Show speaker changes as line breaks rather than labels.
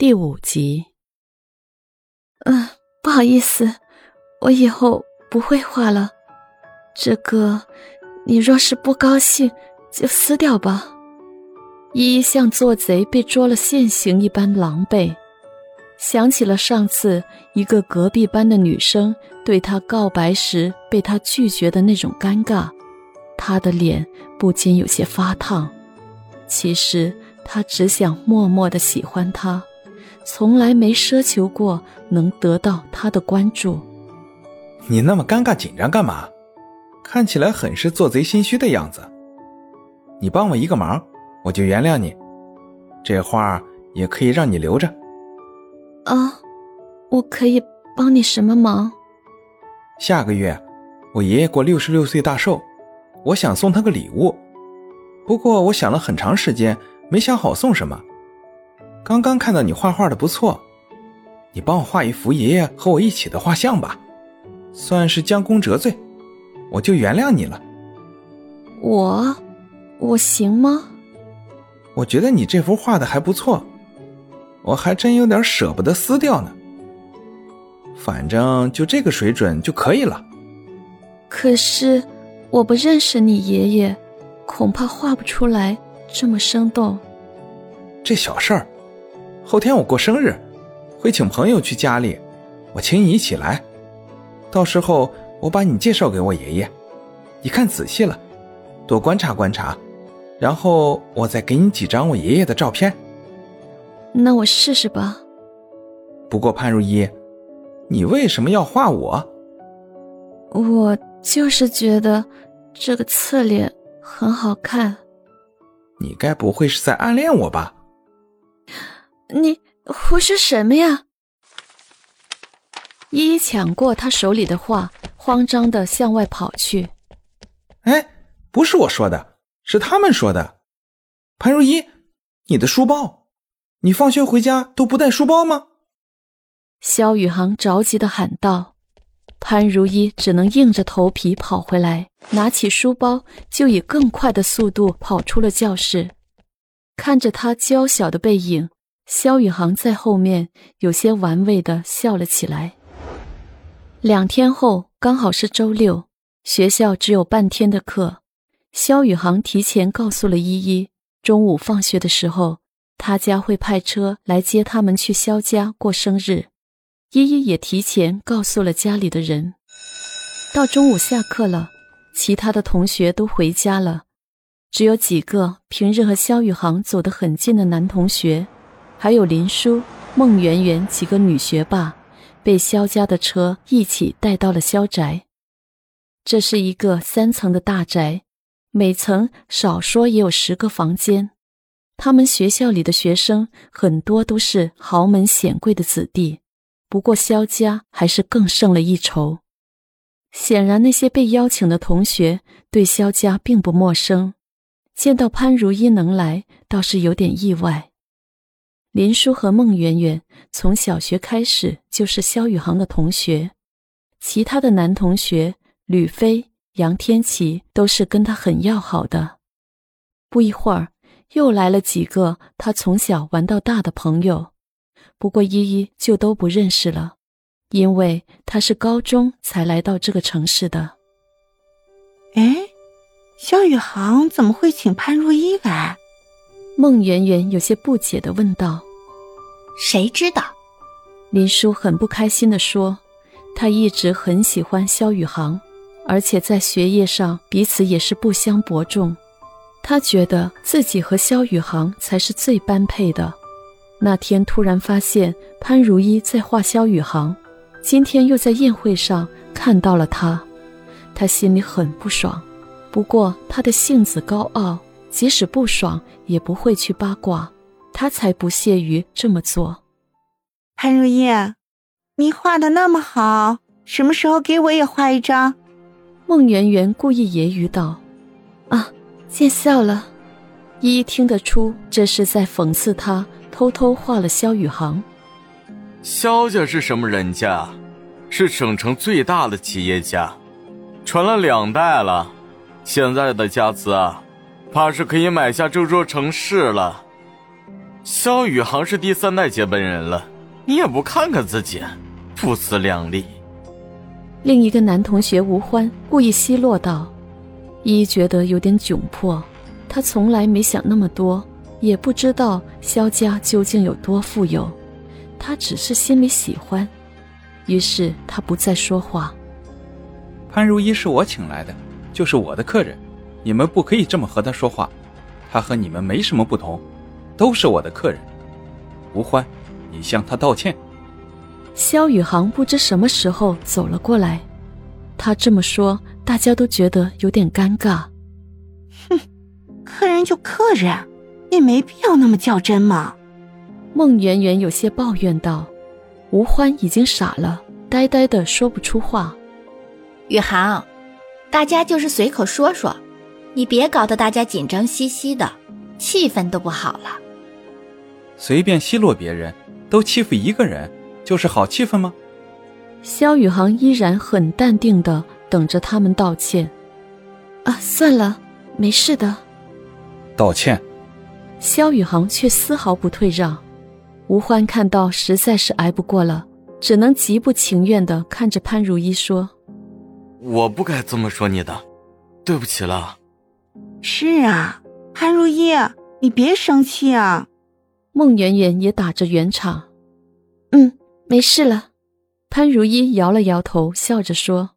第五集。
嗯，不好意思，我以后不会画了。这个，你若是不高兴，就撕掉吧。
依依像做贼被捉了现行一般狼狈，想起了上次一个隔壁班的女生对他告白时被他拒绝的那种尴尬，他的脸不禁有些发烫。其实他只想默默的喜欢她。从来没奢求过能得到他的关注。
你那么尴尬紧张干嘛？看起来很是做贼心虚的样子。你帮我一个忙，我就原谅你。这画也可以让你留着。
啊，我可以帮你什么忙？
下个月我爷爷过六十六岁大寿，我想送他个礼物。不过我想了很长时间，没想好送什么。刚刚看到你画画的不错，你帮我画一幅爷爷和我一起的画像吧，算是将功折罪，我就原谅你了。
我，我行吗？
我觉得你这幅画的还不错，我还真有点舍不得撕掉呢。反正就这个水准就可以了。
可是我不认识你爷爷，恐怕画不出来这么生动。
这小事儿。后天我过生日，会请朋友去家里，我请你一起来。到时候我把你介绍给我爷爷，你看仔细了，多观察观察，然后我再给你几张我爷爷的照片。
那我试试吧。
不过潘如一，你为什么要画我？
我就是觉得这个侧脸很好看。
你该不会是在暗恋我吧？
你胡说什么呀！
依依抢过他手里的画，慌张的向外跑去。
哎，不是我说的，是他们说的。潘如一，你的书包，你放学回家都不带书包吗？
萧宇航着急的喊道。潘如一只能硬着头皮跑回来，拿起书包，就以更快的速度跑出了教室。看着他娇小的背影。萧宇航在后面有些玩味的笑了起来。两天后刚好是周六，学校只有半天的课。萧宇航提前告诉了依依，中午放学的时候，他家会派车来接他们去萧家过生日。依依也提前告诉了家里的人。到中午下课了，其他的同学都回家了，只有几个平日和萧宇航走得很近的男同学。还有林叔、孟媛媛几个女学霸，被萧家的车一起带到了萧宅。这是一个三层的大宅，每层少说也有十个房间。他们学校里的学生很多都是豪门显贵的子弟，不过萧家还是更胜了一筹。显然，那些被邀请的同学对萧家并不陌生，见到潘如一能来，倒是有点意外。林叔和孟媛媛从小学开始就是萧宇航的同学，其他的男同学吕飞、杨天琪都是跟他很要好的。不一会儿，又来了几个他从小玩到大的朋友，不过依依就都不认识了，因为他是高中才来到这个城市的。
哎，萧宇航怎么会请潘如一来？
孟媛媛有些不解的问道：“
谁知道？”
林叔很不开心的说：“他一直很喜欢萧宇航，而且在学业上彼此也是不相伯仲。他觉得自己和萧宇航才是最般配的。那天突然发现潘如一在画萧宇航，今天又在宴会上看到了他，他心里很不爽。不过他的性子高傲。”即使不爽，也不会去八卦，他才不屑于这么做。
潘如意，你画的那么好，什么时候给我也画一张？
孟圆圆故意揶揄道：“
啊，见笑了。”
依依听得出这是在讽刺他偷偷画了萧宇航。
萧家是什么人家？是省城最大的企业家，传了两代了，现在的家资啊。怕是可以买下这座城市了。萧宇航是第三代接班人了，你也不看看自己，不自量力。
另一个男同学吴欢故意奚落道：“依依觉得有点窘迫，他从来没想那么多，也不知道萧家究竟有多富有，他只是心里喜欢。”于是他不再说话。
潘如一是我请来的，就是我的客人，你们不可以这么和他说话。他和你们没什么不同，都是我的客人。吴欢，你向他道歉。
萧宇航不知什么时候走了过来，他这么说，大家都觉得有点尴尬。
哼，客人就客人，也没必要那么较真嘛。
孟媛媛有些抱怨道。吴欢已经傻了，呆呆的说不出话。
宇航，大家就是随口说说，你别搞得大家紧张兮兮的，气氛都不好了。
随便奚落别人，都欺负一个人，就是好气氛吗？
萧宇航依然很淡定的等着他们道歉。
啊，算了，没事的。
道歉。
萧宇航却丝毫不退让。吴欢看到实在是挨不过了，只能极不情愿的看着潘如意说：“
我不该这么说你的，对不起了。”
是啊，潘如意，你别生气啊。
孟媛媛也打着圆场：“
嗯，没事了。”
潘如意摇了摇头，笑着说：“